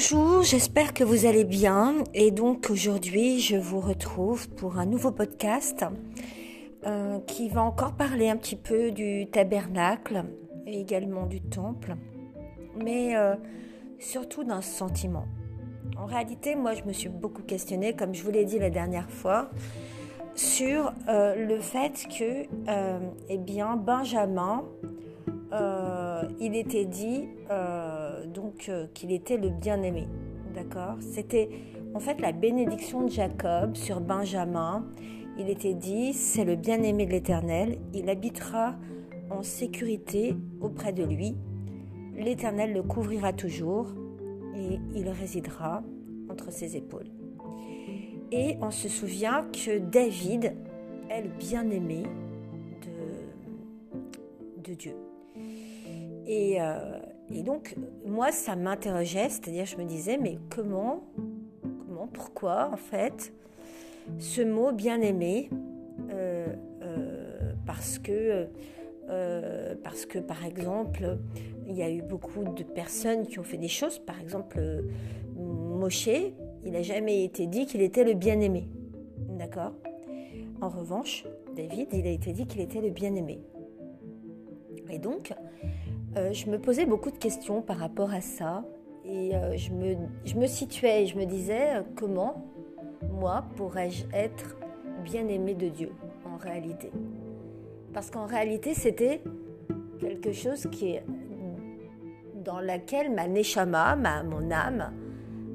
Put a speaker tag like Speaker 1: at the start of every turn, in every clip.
Speaker 1: Bonjour, j'espère que vous allez bien et donc aujourd'hui je vous retrouve pour un nouveau podcast euh, qui va encore parler un petit peu du tabernacle et également du temple, mais euh, surtout d'un sentiment. En réalité, moi je me suis beaucoup questionnée, comme je vous l'ai dit la dernière fois, sur euh, le fait que, eh bien, Benjamin il était dit donc euh, qu'il était le bien-aimé. D'accord? C'était en fait la bénédiction de Jacob sur Benjamin. Il était dit c'est le bien-aimé de l'Éternel. Il habitera en sécurité auprès de lui. L'Éternel le couvrira toujours et il résidera entre ses épaules. Et on se souvient que David est le bien-aimé de, de Dieu. Euh, et, donc, moi, ça m'interrogeait, c'est-à-dire, je me disais, mais comment, comment, pourquoi, en fait, ce mot bien-aimé, euh, euh, parce que, parce que, par exemple, il y a eu beaucoup de personnes qui ont fait des choses, par exemple, Moshe, il n'a jamais été dit qu'il était le bien-aimé, d'accord? En revanche, David, il a été dit qu'il était le bien-aimé. Et donc, euh, je me posais beaucoup de questions par rapport à ça. Et euh, je, me, je, me, situais et je me disais euh, comment, moi, pourrais-je être bien aimé de Dieu en réalité? Parce qu'en réalité, c'était quelque chose qui est dans laquelle ma neshama, ma, mon âme,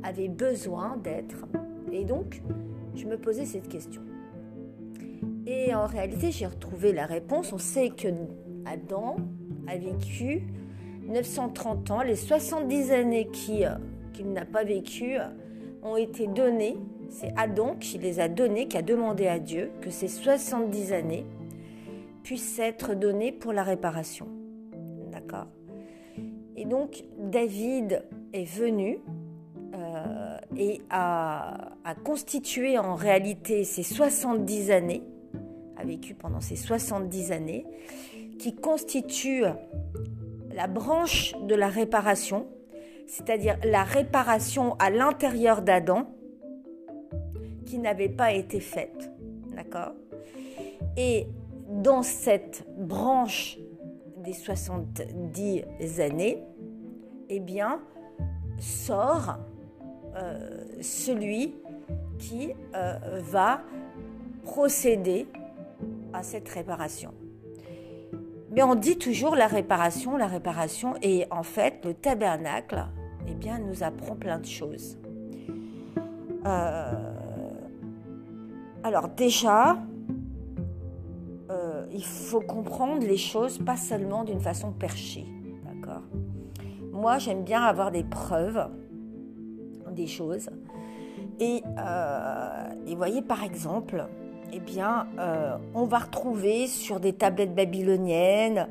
Speaker 1: avait besoin d'être. Et donc, je me posais cette question. Et en réalité, j'ai retrouvé la réponse. On sait que Adam, a vécu 930 ans. Les 70 années euh, qu'il n'a pas vécues euh, ont été données. C'est Adam qui les a données, qui a demandé à Dieu que ces 70 années puissent être données pour la réparation. D'accord? Et donc David est venu euh, et a, a, constitué en réalité ces 70 années, a vécu pendant ces 70 années, qui constitue la branche de la réparation, c'est-à-dire la réparation à l'intérieur d'Adam qui n'avait pas été faite. D'accord? Et dans cette branche des 70 années, eh bien, sort euh, celui qui euh, va procéder à cette réparation. Mais on dit toujours la réparation, la réparation, et en fait, le tabernacle, eh bien, nous apprend plein de choses. Euh, alors déjà, euh, il faut comprendre les choses pas seulement d'une façon perchée, d'accord? Moi, j'aime bien avoir des preuves des choses. Et, euh, et voyez, par exemple, eh bien, euh, on va retrouver sur des tablettes babyloniennes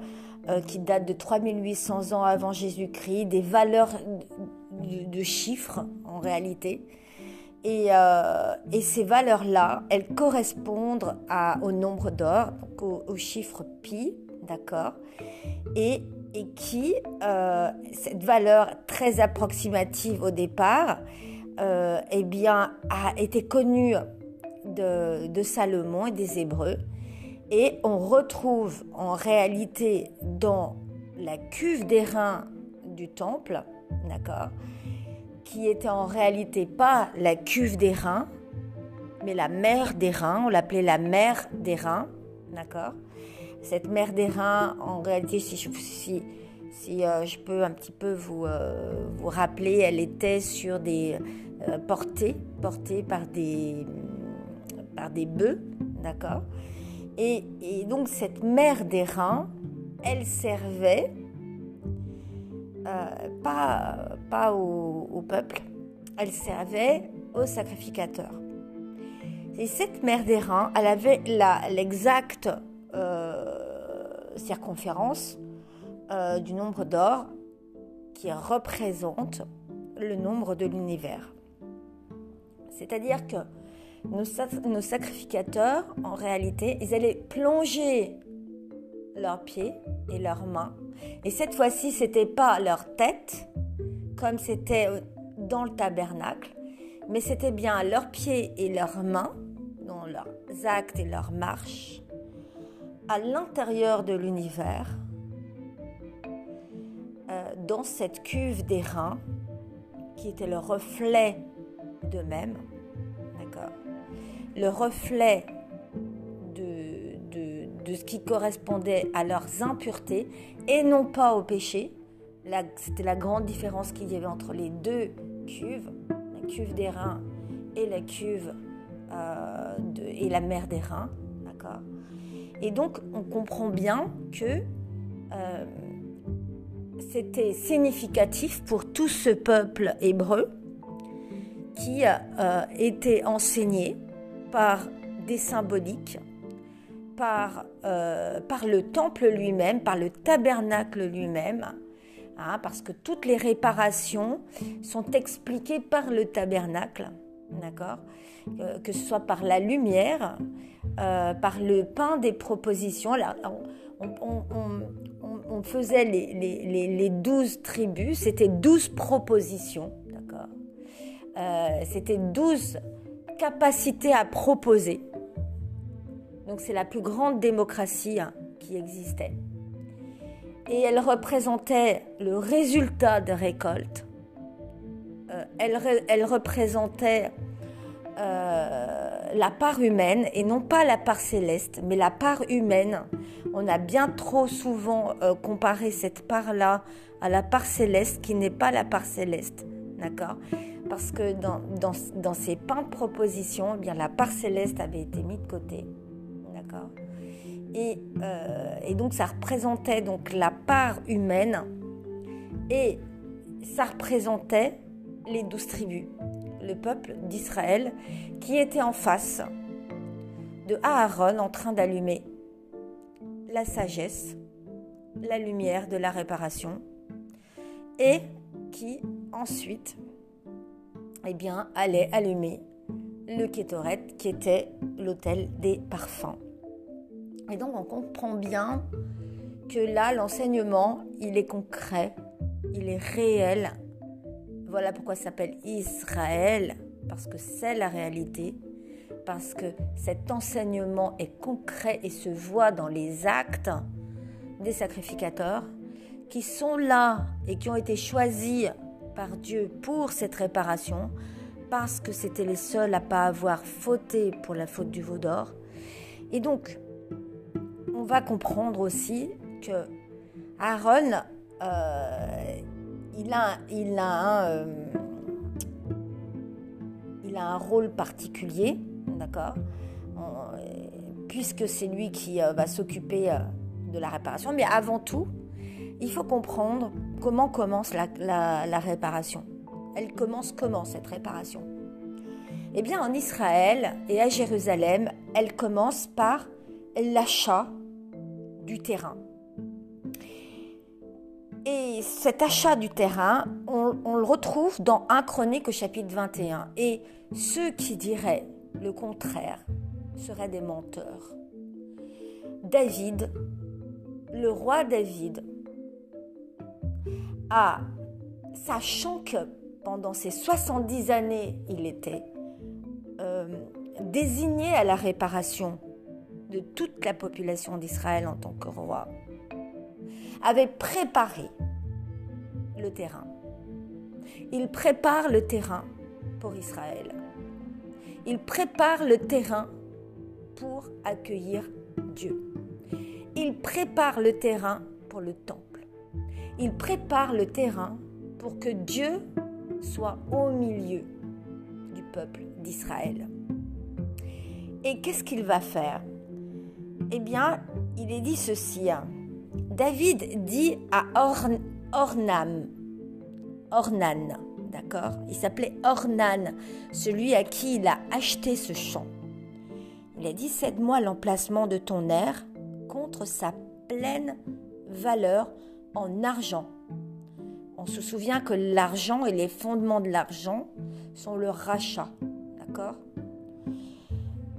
Speaker 1: euh, qui datent de 3800 ans avant Jésus-Christ des valeurs de, chiffres en réalité. Et, euh, ces valeurs-là, elles correspondent au nombre d'or, au, chiffre pi, d'accord? Et, et, qui, cette valeur très approximative au départ, eh bien, a été connue de, Salomon et des Hébreux. Et on retrouve en réalité dans la cuve des reins du temple, d'accord, qui était en réalité pas la cuve des reins, mais la mer des reins, on l'appelait la mer des reins, d'accord. Cette mer des reins, en réalité, si je, si, si, euh, je peux un petit peu vous, euh, vous rappeler, elle était sur des euh, portées, portées par des par des bœufs, d'accord? Et, donc cette mère des reins, elle servait euh, pas, pas au, peuple, elle servait aux sacrificateurs. Et cette mère des reins, elle avait l'exacte euh, circonférence euh, du nombre d'or qui représente le nombre de l'univers. C'est-à-dire que nos, sacrificateurs, en réalité, ils allaient plonger leurs pieds et leurs mains. Et cette fois-ci, c'était pas leur tête, comme c'était dans le tabernacle, mais c'était bien leurs pieds et leurs mains, dans leurs actes et leurs marches, à l'intérieur de l'univers, euh, dans cette cuve des reins, qui était le reflet d'eux-mêmes, Le reflet de, ce qui correspondait à leurs impuretés et non pas au péché. C'était la grande différence qu'il y avait entre les deux cuves, la cuve des reins et la cuve euh, et la mer des reins, Et donc on comprend bien que euh, c'était significatif pour tout ce peuple hébreu qui euh, était enseigné par des symboliques, par, euh, par le temple lui-même, par le tabernacle lui-même, hein, parce que toutes les réparations sont expliquées par le tabernacle, d'accord euh, Que ce soit par la lumière, par le pain des propositions. On, faisait les, douze tribus, c'était douze propositions, d'accord euh, C'était douze capacités à proposer. Donc c'est la plus grande démocratie hein, qui existait. Et elle représentait le résultat de récolte. Euh, elle, elle, représentait euh, la part humaine et non pas la part céleste, mais la part humaine. On a bien trop souvent euh, comparé cette part-là à la part céleste qui n'est pas la part céleste. D'accord Parce que dans, dans, ces peintes propositions, eh bien, la part céleste avait été mise de côté. D'accord et, euh, et donc ça représentait donc la part humaine et ça représentait les douze tribus le peuple d'Israël qui était en face de Aaron en train d'allumer la sagesse, la lumière de la réparation et qui ensuite eh bien, allait allumer le kétoret qui était l'autel des parfums. Et donc on comprend bien que là l'enseignement il est concret, il est réel, voilà pourquoi ça s'appelle Israël, parce que c'est la réalité, parce que cet enseignement est concret et se voit dans les actes des sacrificateurs qui sont là et qui ont été choisis par Dieu pour cette réparation, parce que c'était les seuls à pas avoir fauté pour la faute du veau d'or. Et donc, on va comprendre aussi que Aaron euh, il a, il a, un, euh, il a un rôle particulier, d'accord? Puisque c'est lui qui euh, va s'occuper euh, de la réparation. Mais avant tout, il faut comprendre comment commence la, réparation. Elle commence comment cette réparation? Eh bien, en Israël et à Jérusalem, elle commence par l'achat du terrain. Et cet achat du terrain, on, le retrouve dans 1 Chronique au chapitre 21. Et ceux qui diraient le contraire seraient des menteurs. David, le roi David, a, sachant que pendant ces 70 années, il était euh, désigné à la réparation de toute la population d'Israël en tant que roi, avait préparé le terrain. Il prépare le terrain pour Israël. Il prépare le terrain pour accueillir Dieu. Il prépare le terrain pour le temple. Il prépare le terrain pour que Dieu soit au milieu du peuple d'Israël. Et qu'est-ce qu'il va faire? Eh bien, il est dit ceci. Hein. David dit à Ornam, Ornan, d'accord? Il s'appelait Ornan, celui à qui il a acheté ce champ. Il a dit Cède-moi l'emplacement de ton air contre sa pleine valeur en argent. On se souvient que l'argent et les fondements de l'argent sont le rachat, d'accord?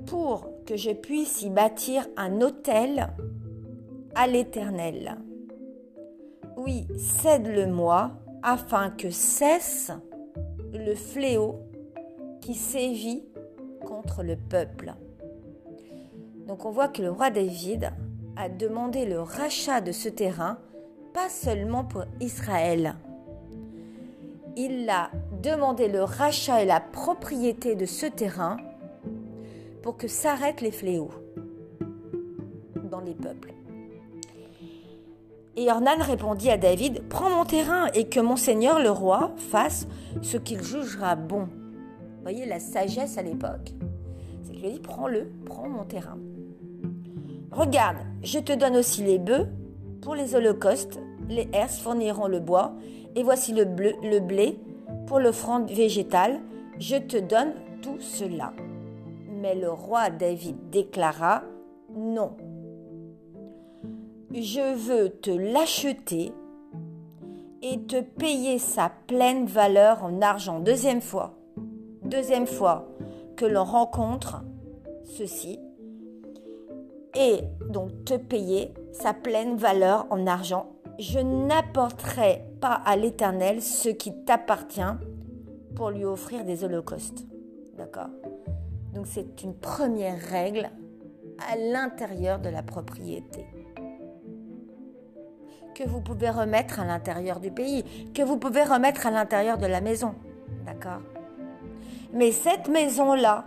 Speaker 1: Pour que je puisse y bâtir un hôtel à l'Éternel. Oui, cède-le-moi, afin que cesse le fléau qui sévit contre le peuple. Donc on voit que le roi David a demandé le rachat de ce terrain, pas seulement pour Israël. Il a demandé le rachat et la propriété de ce terrain pour que s'arrêtent les fléaux dans les peuples. Et Ornan répondit à David, Prends mon terrain et que mon seigneur le roi fasse ce qu'il jugera bon. Vous voyez la sagesse à l'époque C'est qu'il lui dit, prends-le, prends mon terrain. Regarde, je te donne aussi les bœufs pour les holocaustes, les herses fourniront le bois, et voici le, le blé pour l'offrande végétale, je te donne tout cela. Mais le roi David déclara, non, je veux te l'acheter et te payer sa pleine valeur en argent. Deuxième fois, deuxième fois que l'on rencontre ceci, et donc te payer sa pleine valeur en argent. Je n'apporterai pas à l'Éternel ce qui t'appartient pour lui offrir des holocaustes. D'accord? Donc c'est une première règle à l'intérieur de la propriété que vous pouvez remettre à l'intérieur du pays, que vous pouvez remettre à l'intérieur de la maison. D'accord? Mais cette maison-là,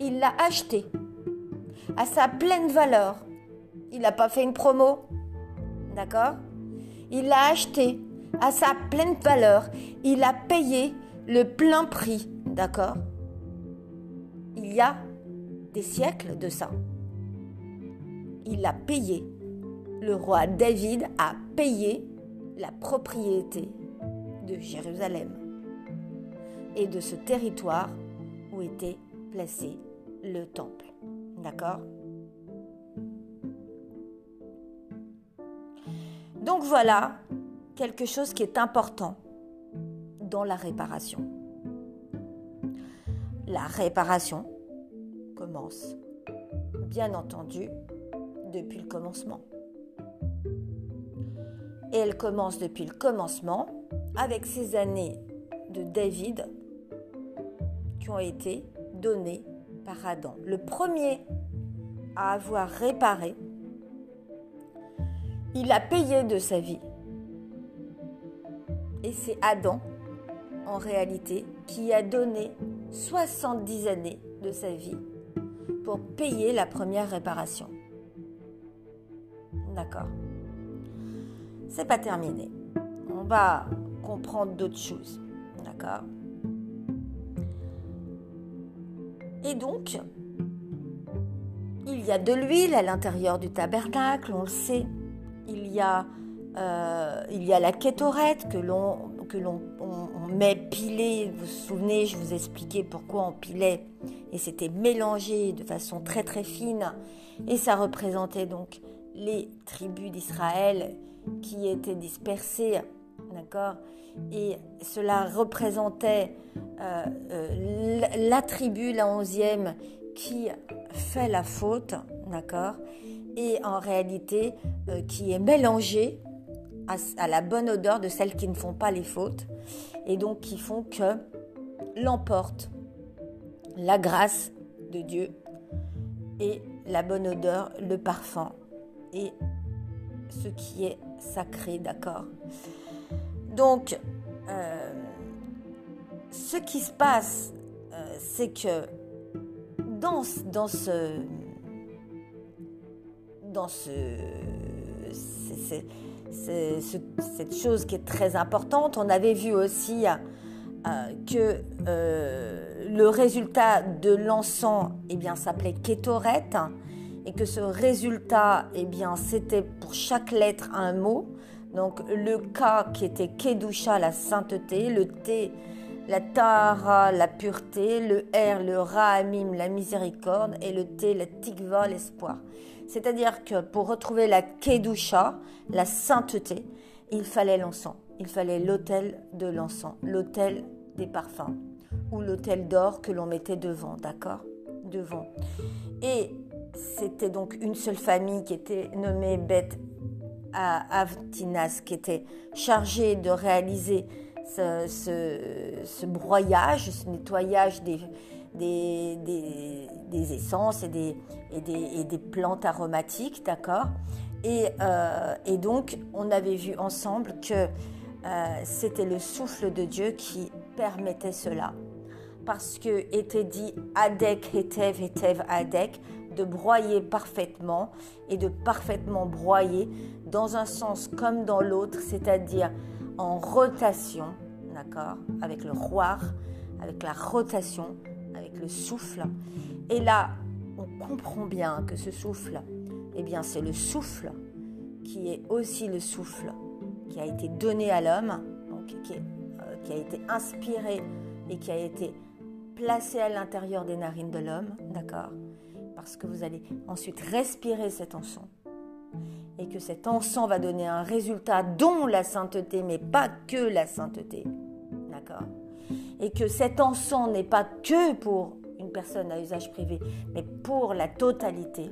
Speaker 1: il l'a achetée à sa pleine valeur. Il n'a pas fait une promo. D'accord? Il l'a acheté à sa pleine valeur. Il a payé le plein prix. D'accord? Il y a des siècles de ça. Il a payé. Le roi David a payé la propriété de Jérusalem et de ce territoire où était placé le temple. D'accord? Donc voilà quelque chose qui est important dans la réparation. La réparation commence, bien entendu, depuis le commencement. Et elle commence depuis le commencement avec ces années de David qui ont été données par Adam. Le premier à avoir réparé, il a payé de sa vie. Et c'est Adam, en réalité, qui a donné 70 années de sa vie pour payer la première réparation. D'accord. C'est pas terminé. On va comprendre d'autres choses. D'accord Et donc, il y a de l'huile à l'intérieur du tabernacle, on le sait. Il y a, euh, il y a la kétorette que l'on que l'on met pilée. Vous vous souvenez, je vous expliquais pourquoi on pilait. Et c'était mélangé de façon très très fine. Et ça représentait donc les tribus d'Israël qui étaient dispersées. D'accord? Et cela représentait euh, euh, la tribu, la onzième, qui fait la faute, d'accord? Et en réalité, euh, qui est mélangée à, la bonne odeur de celles qui ne font pas les fautes, et donc qui font que l'emporte la grâce de Dieu et la bonne odeur, le parfum et ce qui est sacré, d'accord? Donc, ce qui se passe, euh, c'est que dans, dans ce dans ce, cette chose qui est très importante, on avait vu aussi euh, que euh, le résultat de l'encens eh s'appelait Kétoret et que ce résultat eh bien c'était pour chaque lettre un mot. Donc le K qui était Kedusha, la sainteté, le T la Tara, la pureté, le R, le Rahamim, la miséricorde, et le T, la Tikva, l'espoir. C'est-à-dire que pour retrouver la Kedusha, la sainteté, il fallait l'encens. Il fallait l'autel de l'encens, l'autel des parfums, ou l'autel d'or que l'on mettait devant, d'accord? Devant. Et c'était donc une seule famille qui était nommée Beth Avtinas, qui était chargée de réaliser ce, broyage, ce nettoyage des, des, essences et des, plantes aromatiques, d'accord? Euh, et, donc, on avait vu ensemble que euh, c'était le souffle de Dieu qui permettait cela. Parce que était dit Adek, Hetev, Hetev, Adek, de broyer parfaitement et de parfaitement broyer dans un sens comme dans l'autre, c'est-à-dire en rotation, d'accord, avec le roi, avec la rotation, avec le souffle. Et là, on comprend bien que ce souffle, eh bien, c'est le souffle qui est aussi le souffle qui a été donné à l'homme, donc qui, euh, qui, a été inspiré et qui a été placé à l'intérieur des narines de l'homme, d'accord? Parce que vous allez ensuite respirer cet encens. Et que cet encens va donner un résultat dont la sainteté, mais pas que la sainteté, d'accord? Et que cet encens n'est pas que pour une personne à usage privé, mais pour la totalité.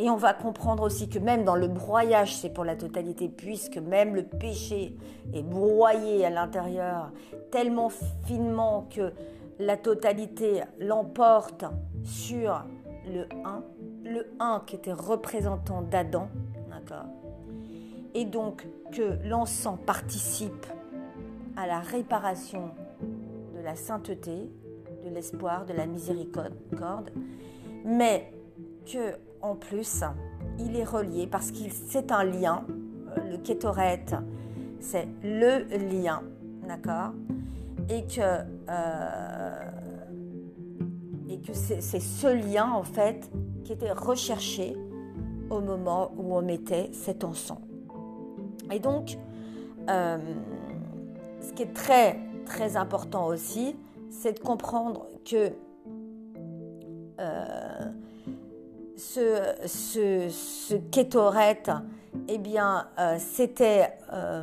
Speaker 1: Et on va comprendre aussi que même dans le broyage, c'est pour la totalité, puisque même le péché est broyé à l'intérieur tellement finement que la totalité l'emporte sur le 1, le 1 qui était représentant d'Adam, d'accord? Et donc que l'encens participe à la réparation la sainteté, de l'espoir, de la miséricorde, mais que en plus, il est relié parce qu'il c'est un lien. Euh, le kétoret, c'est le lien, d'accord? Et que, euh, et que c'est, ce lien, en fait, qui était recherché au moment où on mettait cet encens. Et donc, euh, ce qui est très, très important aussi, c'est de comprendre que ce, ce, ce eh bien, euh, c'était, euh,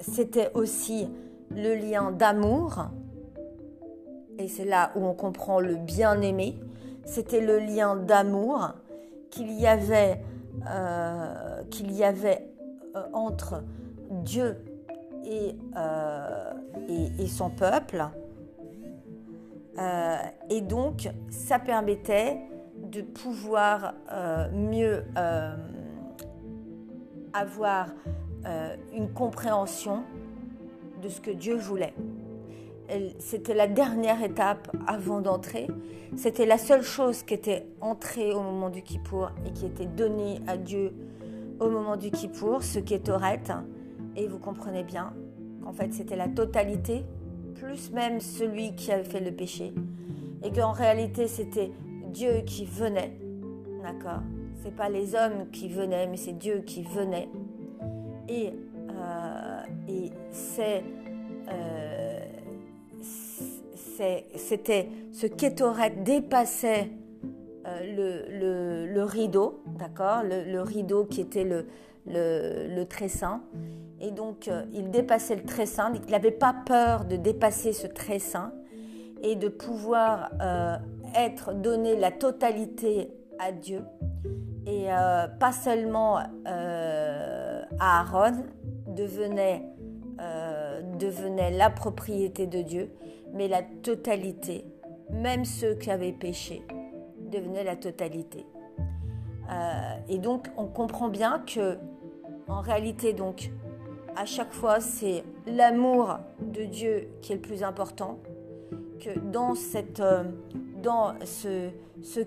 Speaker 1: c'était aussi le lien d'amour. Et c'est là où on comprend le bien-aimé. C'était le lien d'amour qu'il y avait, euh, qu'il y avait entre Dieu et, et, son peuple. et donc, ça permettait de pouvoir euh, mieux euh, avoir euh, une compréhension de ce que Dieu voulait. C'était la dernière étape avant d'entrer. C'était la seule chose qui était entrée au moment du Kippour et qui était donnée à Dieu au moment du Kippour, ce qui est Torette. Et vous comprenez bien qu'en fait c'était la totalité, plus même celui qui avait fait le péché. Et qu'en réalité c'était Dieu qui venait. D'accord? C'est pas les hommes qui venaient, mais c'est Dieu qui venait. Et, euh, euh, c'était ce kétoret dépassait euh, le, le, rideau, d'accord? Le, rideau qui était le, le, saint. Et donc, il dépassait le très saint. Il n'avait pas peur de dépasser ce très saint et de pouvoir être donné la totalité à Dieu et euh, pas seulement euh, Aaron devenait, euh, devenait la propriété de Dieu, mais la totalité, même ceux qui avaient péché, devenaient la totalité. et donc on comprend bien que en réalité donc à chaque fois c'est l'amour de Dieu qui est le plus important, que dans cette dans ce, ce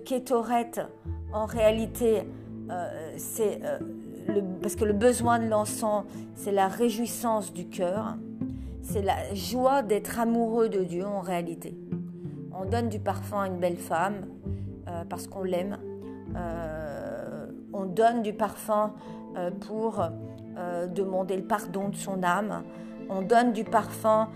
Speaker 1: en réalité, euh, c'est euh, parce que le besoin de l'encens, c'est la réjouissance du cœur, c'est la joie d'être amoureux de Dieu en réalité. On donne du parfum à une belle femme euh, parce qu'on l'aime. on donne du parfum pour demander le pardon de son âme. On donne du parfum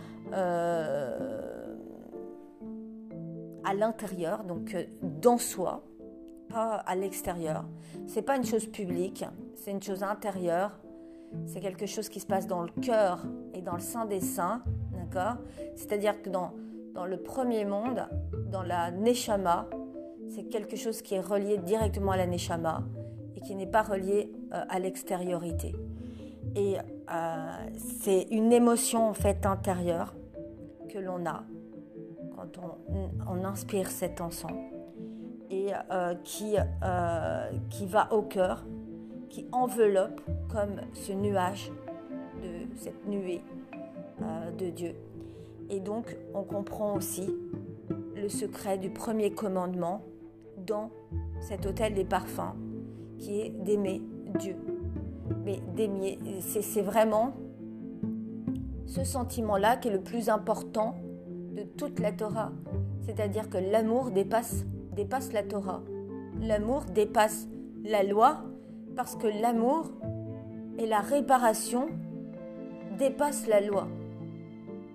Speaker 1: à l'intérieur, donc euh, dans soi, pas à l'extérieur. C'est pas une chose publique, c'est une chose intérieure. C'est quelque chose qui se passe dans le cœur et dans le sein des saints, d'accord? C'est-à-dire que dans, dans le premier monde, dans la Neshama, c'est quelque chose qui est relié directement à la Neshama et qui n'est pas relié euh, à l'extériorité. Et c'est une émotion en fait intérieure que l'on a quand on, inspire cet encens et qui, qui va au cœur, qui enveloppe comme ce nuage de cette nuée de Dieu. Et donc, on comprend aussi le secret du premier commandement dans cet hôtel des parfums, qui est d'aimer Dieu. Mais c'est vraiment ce sentiment-là qui est le plus important de toute la Torah. C'est-à-dire que l'amour dépasse, dépasse la Torah. L'amour dépasse la loi parce que l'amour et la réparation dépassent la loi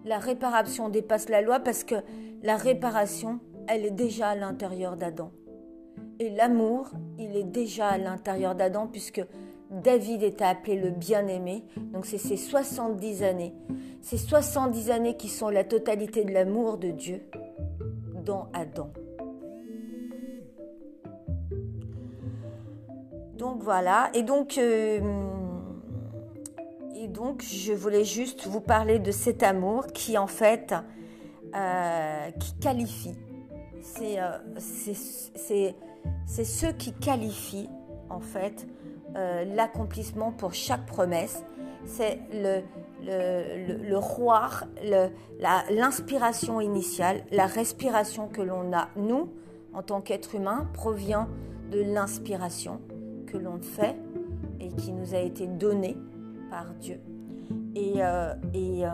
Speaker 1: la réparation dépasse la loi parce que la réparation, elle est déjà à l'intérieur d'Adam. Et l'amour, il est déjà à l'intérieur d'Adam puisque David était appelé le bien-aimé. Donc c'est ces 70 années. Ces 70 années qui sont la totalité de l'amour de Dieu dans Adam. Donc voilà. Et donc... Euh, et donc, je voulais juste vous parler de cet amour qui, en fait, euh, qui qualifie. Euh, c'est ce qui qualifie, en fait, euh, l'accomplissement pour chaque promesse. C'est le, le, le, roi, l'inspiration initiale, la respiration que l'on a, nous, en tant qu'être humain, provient de l'inspiration que l'on fait et qui nous a été donnée Dieu. Et, euh, et, euh,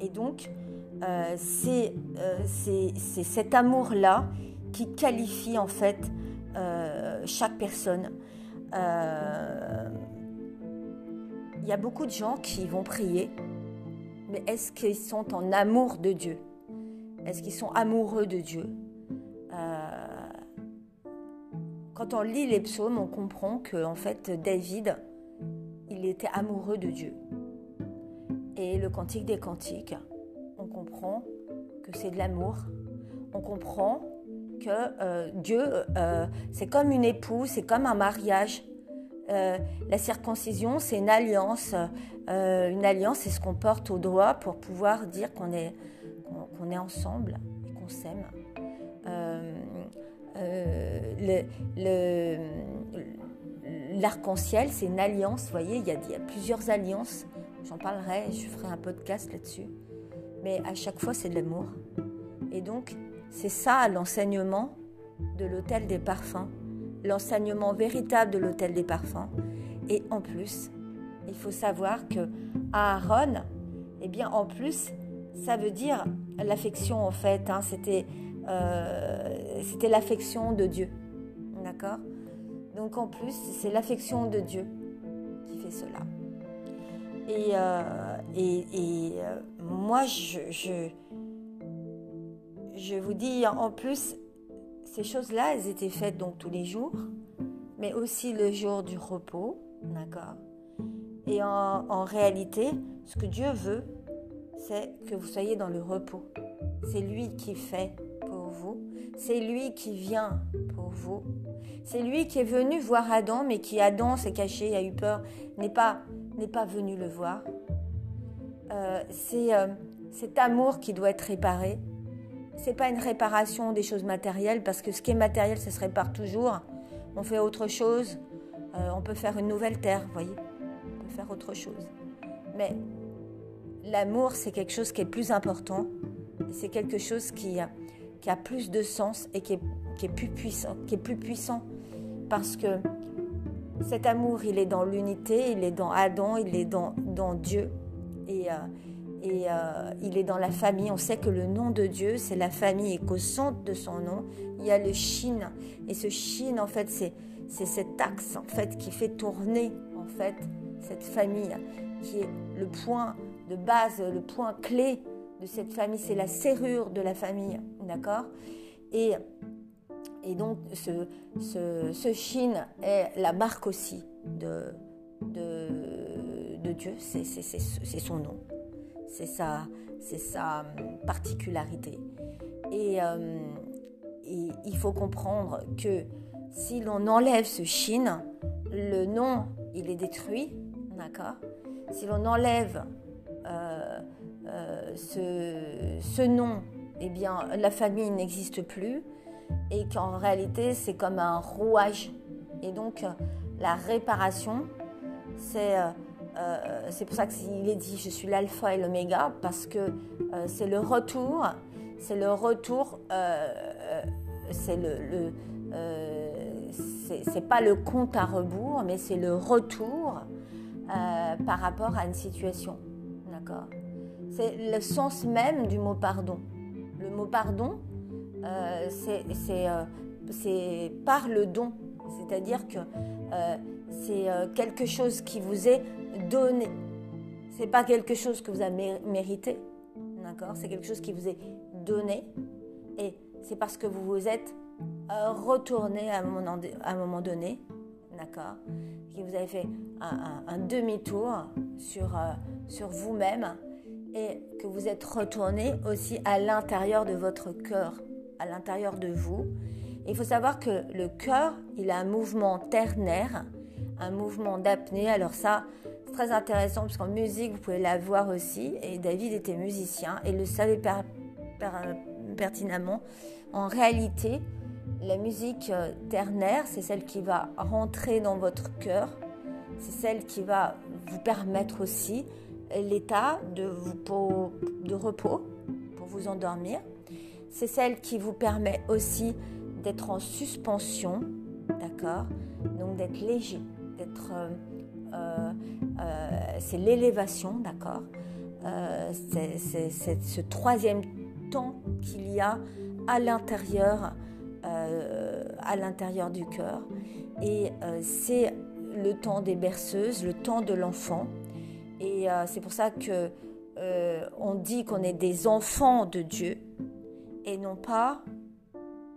Speaker 1: et donc, euh, c'est cet amour-là qui qualifie en fait chaque personne. Il y a beaucoup de gens qui vont prier, mais est-ce qu'ils sont en amour de Dieu? Est-ce qu'ils sont amoureux de Dieu? Quand on lit les psaumes, on comprend que en fait David, il était amoureux de Dieu. Et le cantique des cantiques, on comprend que c'est de l'amour. On comprend euh, Dieu, euh, c'est comme une épouse, c'est comme un mariage. Euh, la circoncision, c'est une alliance. une alliance, c'est ce qu'on porte au doigt pour pouvoir dire qu'on est, qu'on est ensemble et qu'on s'aime. l'arc-en-ciel, c'est une alliance. Vous voyez, il y, a, plusieurs alliances. J'en parlerai, je ferai un podcast là-dessus. Mais à chaque fois, c'est de l'amour. Et donc, c'est ça l'enseignement de l'hôtel des parfums, l'enseignement véritable de l'hôtel des parfums. Et en plus, il faut savoir que Aaron, eh bien, en plus, ça veut dire l'affection en fait. Hein, c'était, euh, c'était l'affection de Dieu, d'accord? Donc en plus, c'est l'affection de Dieu qui fait cela. Et, euh, euh, moi, je, je, vous dis, en plus, ces choses-là, elles étaient faites donc tous les jours, mais aussi le jour du repos, d'accord? Et en, en réalité, ce que Dieu veut, c'est que vous soyez dans le repos. C'est lui qui fait pour vous, c'est lui qui vient pour vous, c'est lui qui est venu voir Adam, mais qui Adam s'est caché, a eu peur, n'est pas, n'est pas venu le voir. Euh, c'est euh, cet amour qui doit être réparé. C'est pas une réparation des choses matérielles, parce que ce qui est matériel, ça se répare toujours. On fait autre chose. Euh, on peut faire une nouvelle terre, vous voyez. On peut faire autre chose. Mais l'amour, c'est quelque chose qui est plus important. C'est quelque chose qui, a plus de sens et qui est plus puissant, qui est plus puissant parce que cet amour, il est dans l'unité, il est dans Adam, il est dans, dans Dieu et, euh, et euh, il est dans la famille. On sait que le nom de Dieu, c'est la famille et qu'au centre de son nom, il y a le Shin. Et ce Shin, en fait, c'est, cet axe en fait qui fait tourner en fait cette famille, qui est le point de base, le point clé de cette famille. C'est la serrure de la famille, d'accord? Et donc, ce, Shin est la marque aussi de Dieu, c'est son nom, c'est sa, sa hum, particularité. Et, euh, et, il faut comprendre que si l'on enlève ce Shin, le nom, il est détruit, d'accord? Si l'on enlève euh, euh, ce, ce, nom, eh bien, la famille n'existe plus et qu'en réalité, c'est comme un rouage. Et donc, la réparation, c'est euh, c'est pour ça qu'il est dit je suis l'alpha et l'oméga parce que c'est le retour, c'est le retour, c'est le, le c'est pas le compte à rebours, mais c'est le retour par rapport à une situation. D'accord? C'est le sens même du mot pardon. Le mot pardon, euh, euh, c'est par le don. C'est-à-dire que euh, c'est quelque chose qui vous est donné. C'est pas quelque chose que vous avez mérité. D'accord? C'est quelque chose qui vous est donné. Et c'est parce que vous vous êtes retourné à un moment, donné. D'accord? Que vous avez fait un, demi-tour sur sur vous-même et que vous êtes retourné aussi à l'intérieur de votre cœur, à l'intérieur de vous. il faut savoir que le cœur, il a un mouvement ternaire, un mouvement d'apnée. Alors ça, très intéressant parce qu'en musique, vous pouvez la voir aussi. Et David était musicien et le savait pertinemment. En réalité, la musique euh, ternaire, c'est celle qui va rentrer dans votre cœur. C'est celle qui va vous permettre aussi l'état de, repos pour vous endormir. C'est celle qui vous permet aussi d'être en suspension, d'accord? Donc d'être léger, d'être... Euh, c'est l'élévation, d'accord C'est ce troisième temps qu'il y a à l'intérieur, à l'intérieur du cœur. Et c'est le temps des berceuses, le temps de l'enfant, et euh, c'est pour ça que euh, on dit qu'on est des enfants de Dieu et non pas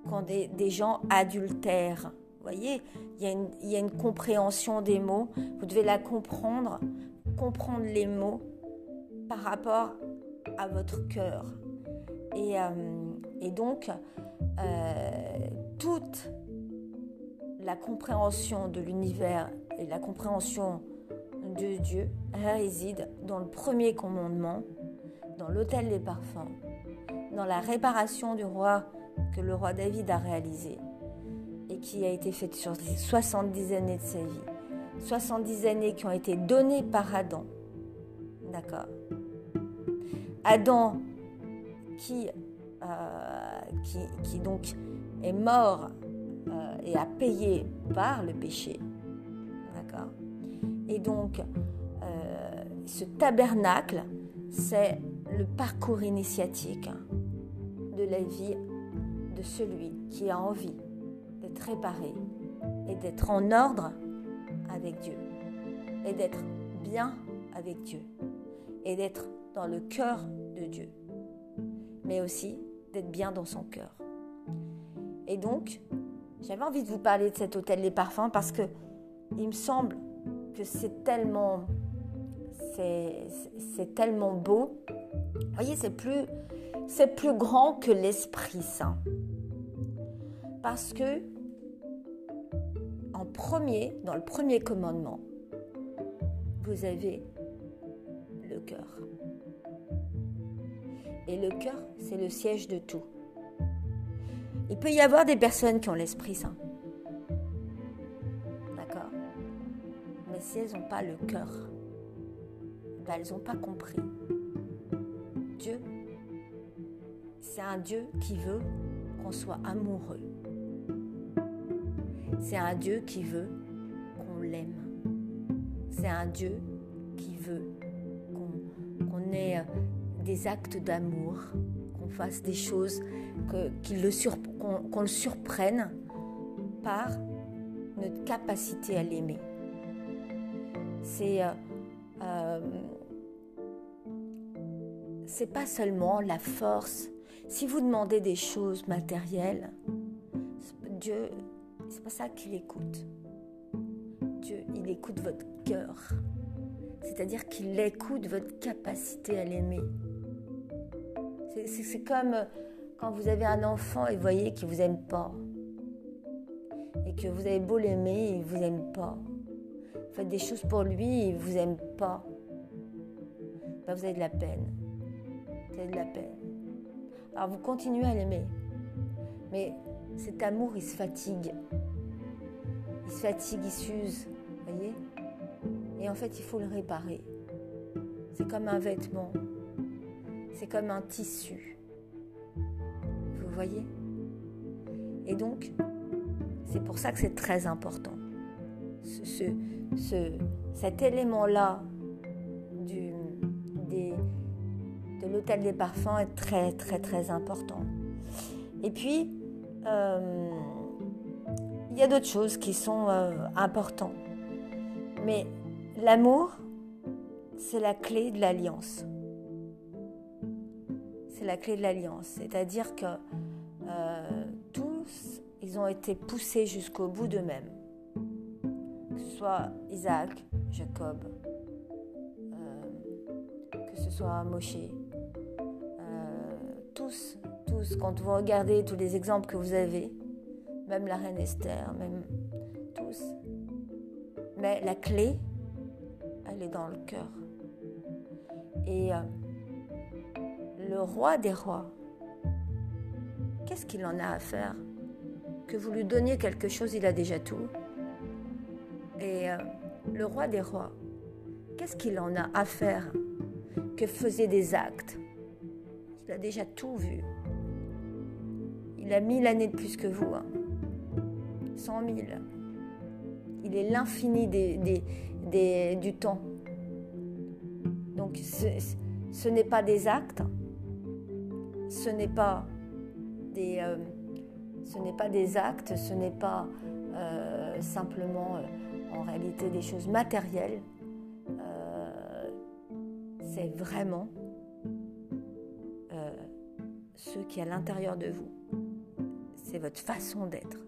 Speaker 1: qu'on est des gens adultères. Voyez, il y, a une, compréhension des mots. Vous devez la comprendre, comprendre les mots par rapport à votre cœur. Et, euh, et donc, toute la compréhension de l'univers et la compréhension de Dieu réside dans le premier commandement, dans l'autel des parfums, dans la réparation du roi que le roi David a réalisé et qui a été faite sur les 70 années de sa vie. 70 années qui ont été données par Adam. D'accord Adam qui, euh, qui, qui, donc est mort euh, et a payé par le péché. D'accord et donc, euh, ce tabernacle, c'est le parcours initiatique de la vie de celui qui a envie d'être et d'être en ordre avec Dieu et d'être bien avec Dieu et d'être dans le cœur de Dieu, mais aussi d'être bien dans son cœur. Et donc, j'avais envie de vous parler de cet hôtel des parfums parce que il me semble que c'est tellement, c'est tellement beau. Vous voyez, c'est plus, c'est plus grand que l'Esprit Saint. Parce que, premier, dans le premier commandement, vous avez le cœur. Et le cœur, c'est le siège de tout. Il peut y avoir des personnes qui ont l'Esprit Saint. si elles n'ont pas le cœur, ben, elles n'ont pas compris. Dieu, c'est un Dieu qui veut qu'on soit amoureux. C'est un Dieu qui veut qu'on l'aime. C'est un Dieu qui veut qu'on ait des actes d'amour, qu'on fasse des choses, qu'on le, le surprenne par notre capacité à l'aimer c'est euh, euh, c'est pas seulement la force. Si vous demandez des choses matérielles, Dieu, c'est pas ça qu'il écoute. Dieu, il écoute votre cœur. C'est-à-dire qu'il écoute votre capacité à l'aimer. C'est comme euh, quand vous avez un enfant et vous voyez qu'il ne vous aime pas. Et que vous avez beau l'aimer, il ne vous aime pas faites des choses pour lui, il ne vous aime pas. bah, vous avez de la peine. Vous avez de la peine. Alors vous continuez à l'aimer. Mais cet amour, il se fatigue. Il se fatigue, il s'use. Voyez Et en fait, il faut le réparer. C'est comme un vêtement. C'est comme un tissu. Vous voyez Et donc, c'est pour ça que c'est très important. Ce, cet élément-là de l'hôtel des parfums est très très très important. Et puis, euh, il y a d'autres choses qui sont euh, importantes. Mais l'amour, c'est la clé de l'alliance. C'est la clé de l'alliance. C'est-à-dire que euh, tous, ils ont été poussés jusqu'au bout d'eux-mêmes. Que ce soit Isaac, Jacob, que ce soit Moshe, tous, tous, quand vous regardez tous les exemples que vous avez, même la reine Esther, même tous. Mais la clé, elle est dans le cœur. Et euh, le roi des rois, qu'est-ce qu'il en a à faire? Que vous lui donniez quelque chose, il a déjà tout. Et euh, le roi des rois, qu'est-ce qu'il en a à faire? Que faisait des actes? Il a déjà tout vu. Il a mille années de plus que vous. Hein. Il est l'infini du temps. Donc ce, n'est pas des actes, ce n'est pas des, euh, ce n'est pas des actes, ce n'est pas euh, simplement euh, en réalité des choses matérielles. c'est vraiment ce qui est à l'intérieur de vous. C'est votre façon d'être.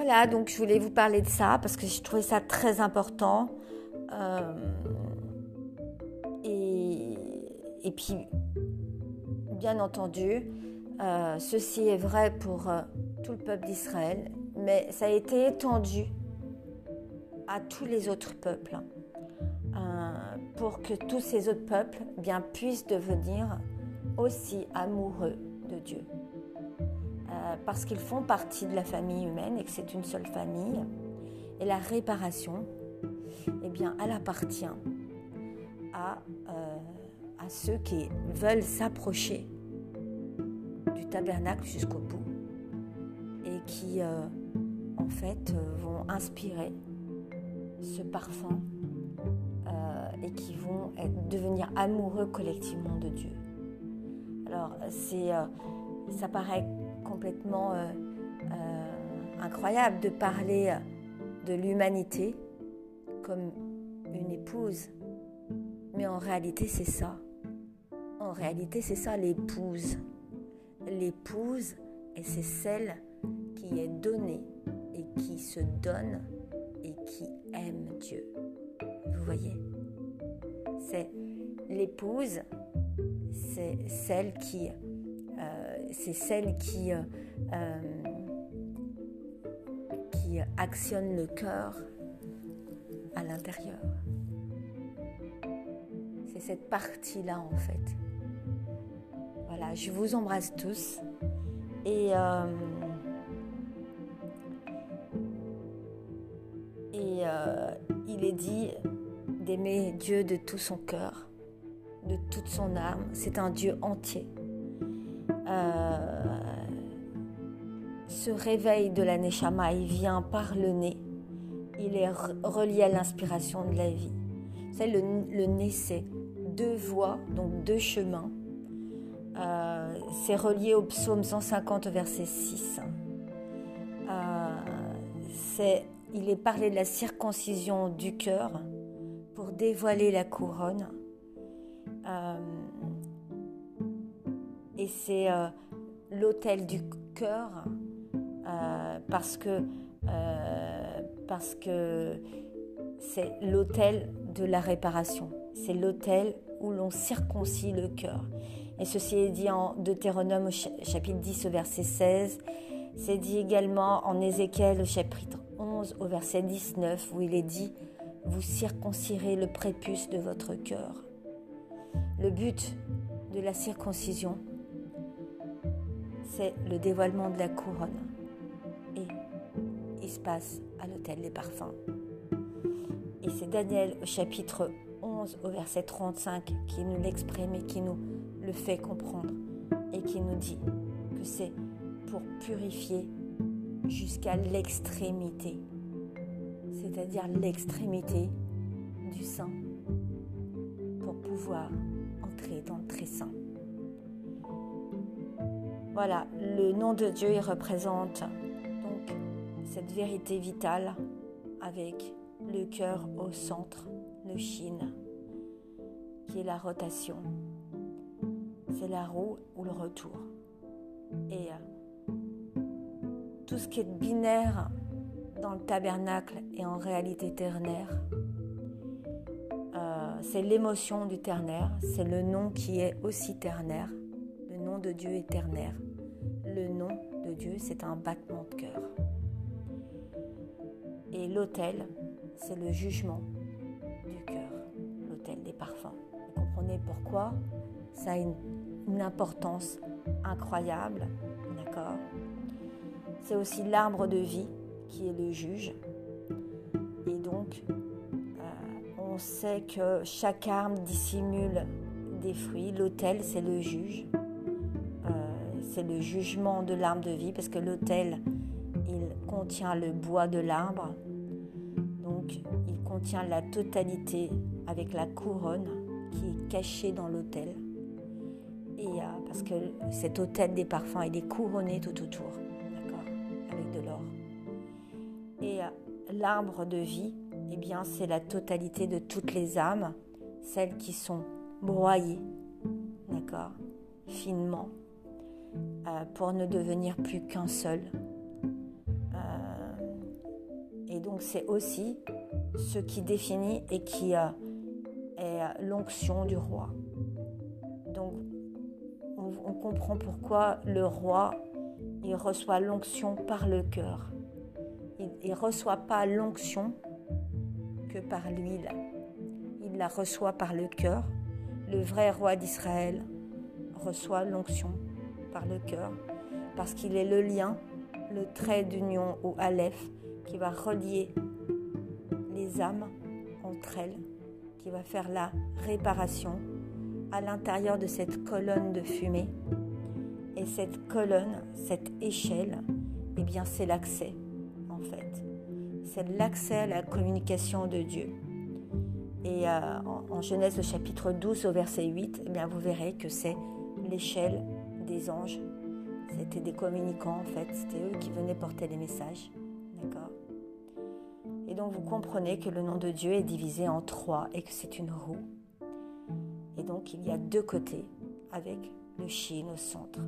Speaker 1: Voilà, donc je voulais vous parler de ça parce que j'ai trouvé ça très important. Euh, et, puis, bien entendu, euh, ceci est vrai pour euh, tout le peuple d'Israël, mais ça a été étendu à tous les autres peuples pour que tous ces autres peuples eh puissent devenir aussi amoureux de Dieu. Euh, parce qu'ils font partie de la famille humaine et que c'est une seule famille. Et la réparation, eh bien, elle appartient à, euh, ceux qui veulent s'approcher du tabernacle jusqu'au bout et qui, euh, en fait, vont inspirer ce parfum et qui vont devenir amoureux collectivement de Dieu. Alors, c'est, ça paraît euh, euh, incroyable de parler de l'humanité comme une épouse, mais en réalité, c'est ça. En réalité, c'est ça l'épouse. L'épouse, et c'est celle qui est donnée et qui se donne et qui aime Dieu. Vous voyez? C'est l'épouse, c'est celle qui, euh, c'est celle qui, euh, euh, qui actionne le cœur à l'intérieur. C'est cette partie-là en fait. Voilà, je vous embrasse tous et et il est dit d'aimer Dieu de tout son cœur, de toute son âme. C'est un Dieu entier. Euh, ce réveil de la Neshama, il vient par le nez. Il est relié à l'inspiration de la vie. C'est le, le nez, c'est deux voies, donc deux chemins. Euh, c'est relié au psaume 150 verset 6. Euh, c'est, il est parlé de la circoncision du cœur pour dévoiler la couronne. C'est euh, l'autel du cœur euh, parce que parce que c'est l'autel de la réparation. C'est l'autel où l'on circoncie le cœur. Et ceci est dit en Deutéronome au chapitre 10 au verset 16. C'est dit également en Ézéchiel au chapitre 11 au verset 19 où il est dit vous circoncirez le prépuce de votre cœur. Le but de la circoncision, c'est le dévoilement de la couronne. Et il se passe à l'hôtel des parfums. Et c'est Daniel au chapitre 11 au verset 35 qui nous l'exprime et qui nous le fait comprendre et qui nous dit que c'est pour purifier jusqu'à l'extrémité, c'est-à-dire l'extrémité du sein, pour pouvoir entrer dans le très saint. Voilà, le nom de Dieu représente donc cette vérité vitale avec le cœur au centre, le chine, qui est la rotation. C'est la roue ou le retour. Et euh, tout ce qui est binaire dans le tabernacle est en réalité ternaire. Euh, c'est l'émotion du ternaire, c'est le nom qui est aussi ternaire. Le nom de Dieu est ternaire. Le nom de Dieu, c'est un battement de cœur. Et l'autel, c'est le jugement du cœur, l'autel des parfums. Vous comprenez pourquoi? Ça a une, importance incroyable, d'accord? C'est aussi l'arbre de vie qui est le juge. Et donc, euh, on sait que chaque arbre dissimule des fruits. L'autel, c'est le juge. Le jugement de l'arbre de vie parce que l'autel, il contient le bois de l'arbre il contient la totalité avec la couronne qui est cachée dans l'autel. Et euh, parce que cet autel des parfums, il est couronné tout autour, d'accord, avec de l'or. Et euh, l'arbre de vie, eh bien, c'est la totalité de toutes les âmes, celles qui sont broyées, d'accord, finement, euh, pour ne devenir plus qu'un seul. et donc c'est aussi ce qui définit et qui est l'onction du roi. Donc, on, comprend pourquoi le roi, il reçoit l'onction par le cœur. Il ne reçoit pas l'onction que par l'huile. Il la reçoit par le cœur. Le vrai roi d'Israël reçoit l'onction par le cœur parce qu'il est le lien, le trait d'union ou Aleph qui va relier âmes entre elles, qui va faire la réparation à l'intérieur de cette colonne de fumée. Et cette colonne, cette échelle, eh bien c'est l'accès en fait. C'est l'accès à la communication de Dieu. Et euh, en, Genèse au chapitre 12 au verset 8, eh bien vous verrez que c'est l'échelle des anges. C'était des communicants en fait, c'était eux qui venaient porter les messages. D'accord donc vous comprenez que le nom de Dieu est divisé en trois et que c'est une roue. Et donc il y a deux côtés avec le chine au centre.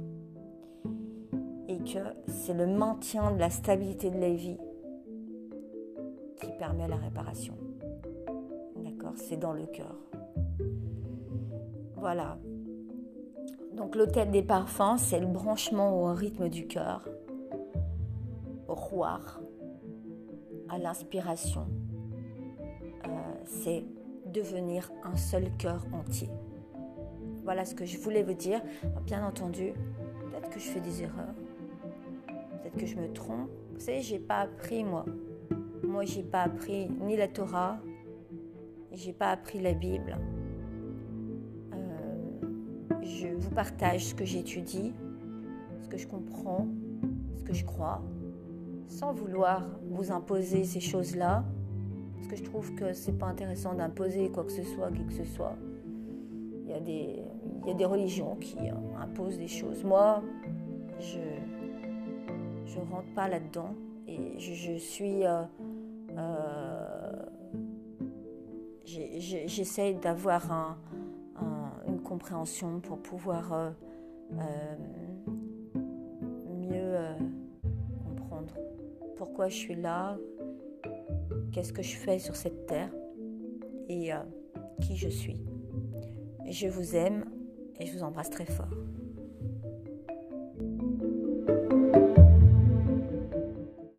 Speaker 1: Et que c'est le maintien de la stabilité de la vie qui permet la réparation. D'accord C'est dans le cœur. Voilà. Donc l'hôtel des parfums, c'est le branchement au rythme du cœur. Roi à l'inspiration, euh, c'est devenir un seul cœur entier. Voilà ce que je voulais vous dire. Bien entendu, peut-être que je fais des erreurs, peut-être que je me trompe. Vous savez, j'ai pas appris moi. Moi, j'ai pas appris ni la Torah, j'ai pas appris la Bible. Je vous partage ce que j'étudie, ce que je comprends, ce que je crois sans vouloir vous imposer ces choses-là, parce que je trouve que c'est pas intéressant d'imposer quoi que ce soit, qui que ce soit. Il y a des, y a des religions qui imposent des choses. Moi, je je rentre pas là-dedans et je, suis euh, euh, j'essaie d'avoir une pour pouvoir euh, mieux pourquoi je suis là, qu'est-ce que je fais sur cette terre et euh, qui je suis. Je vous aime et je vous embrasse très fort.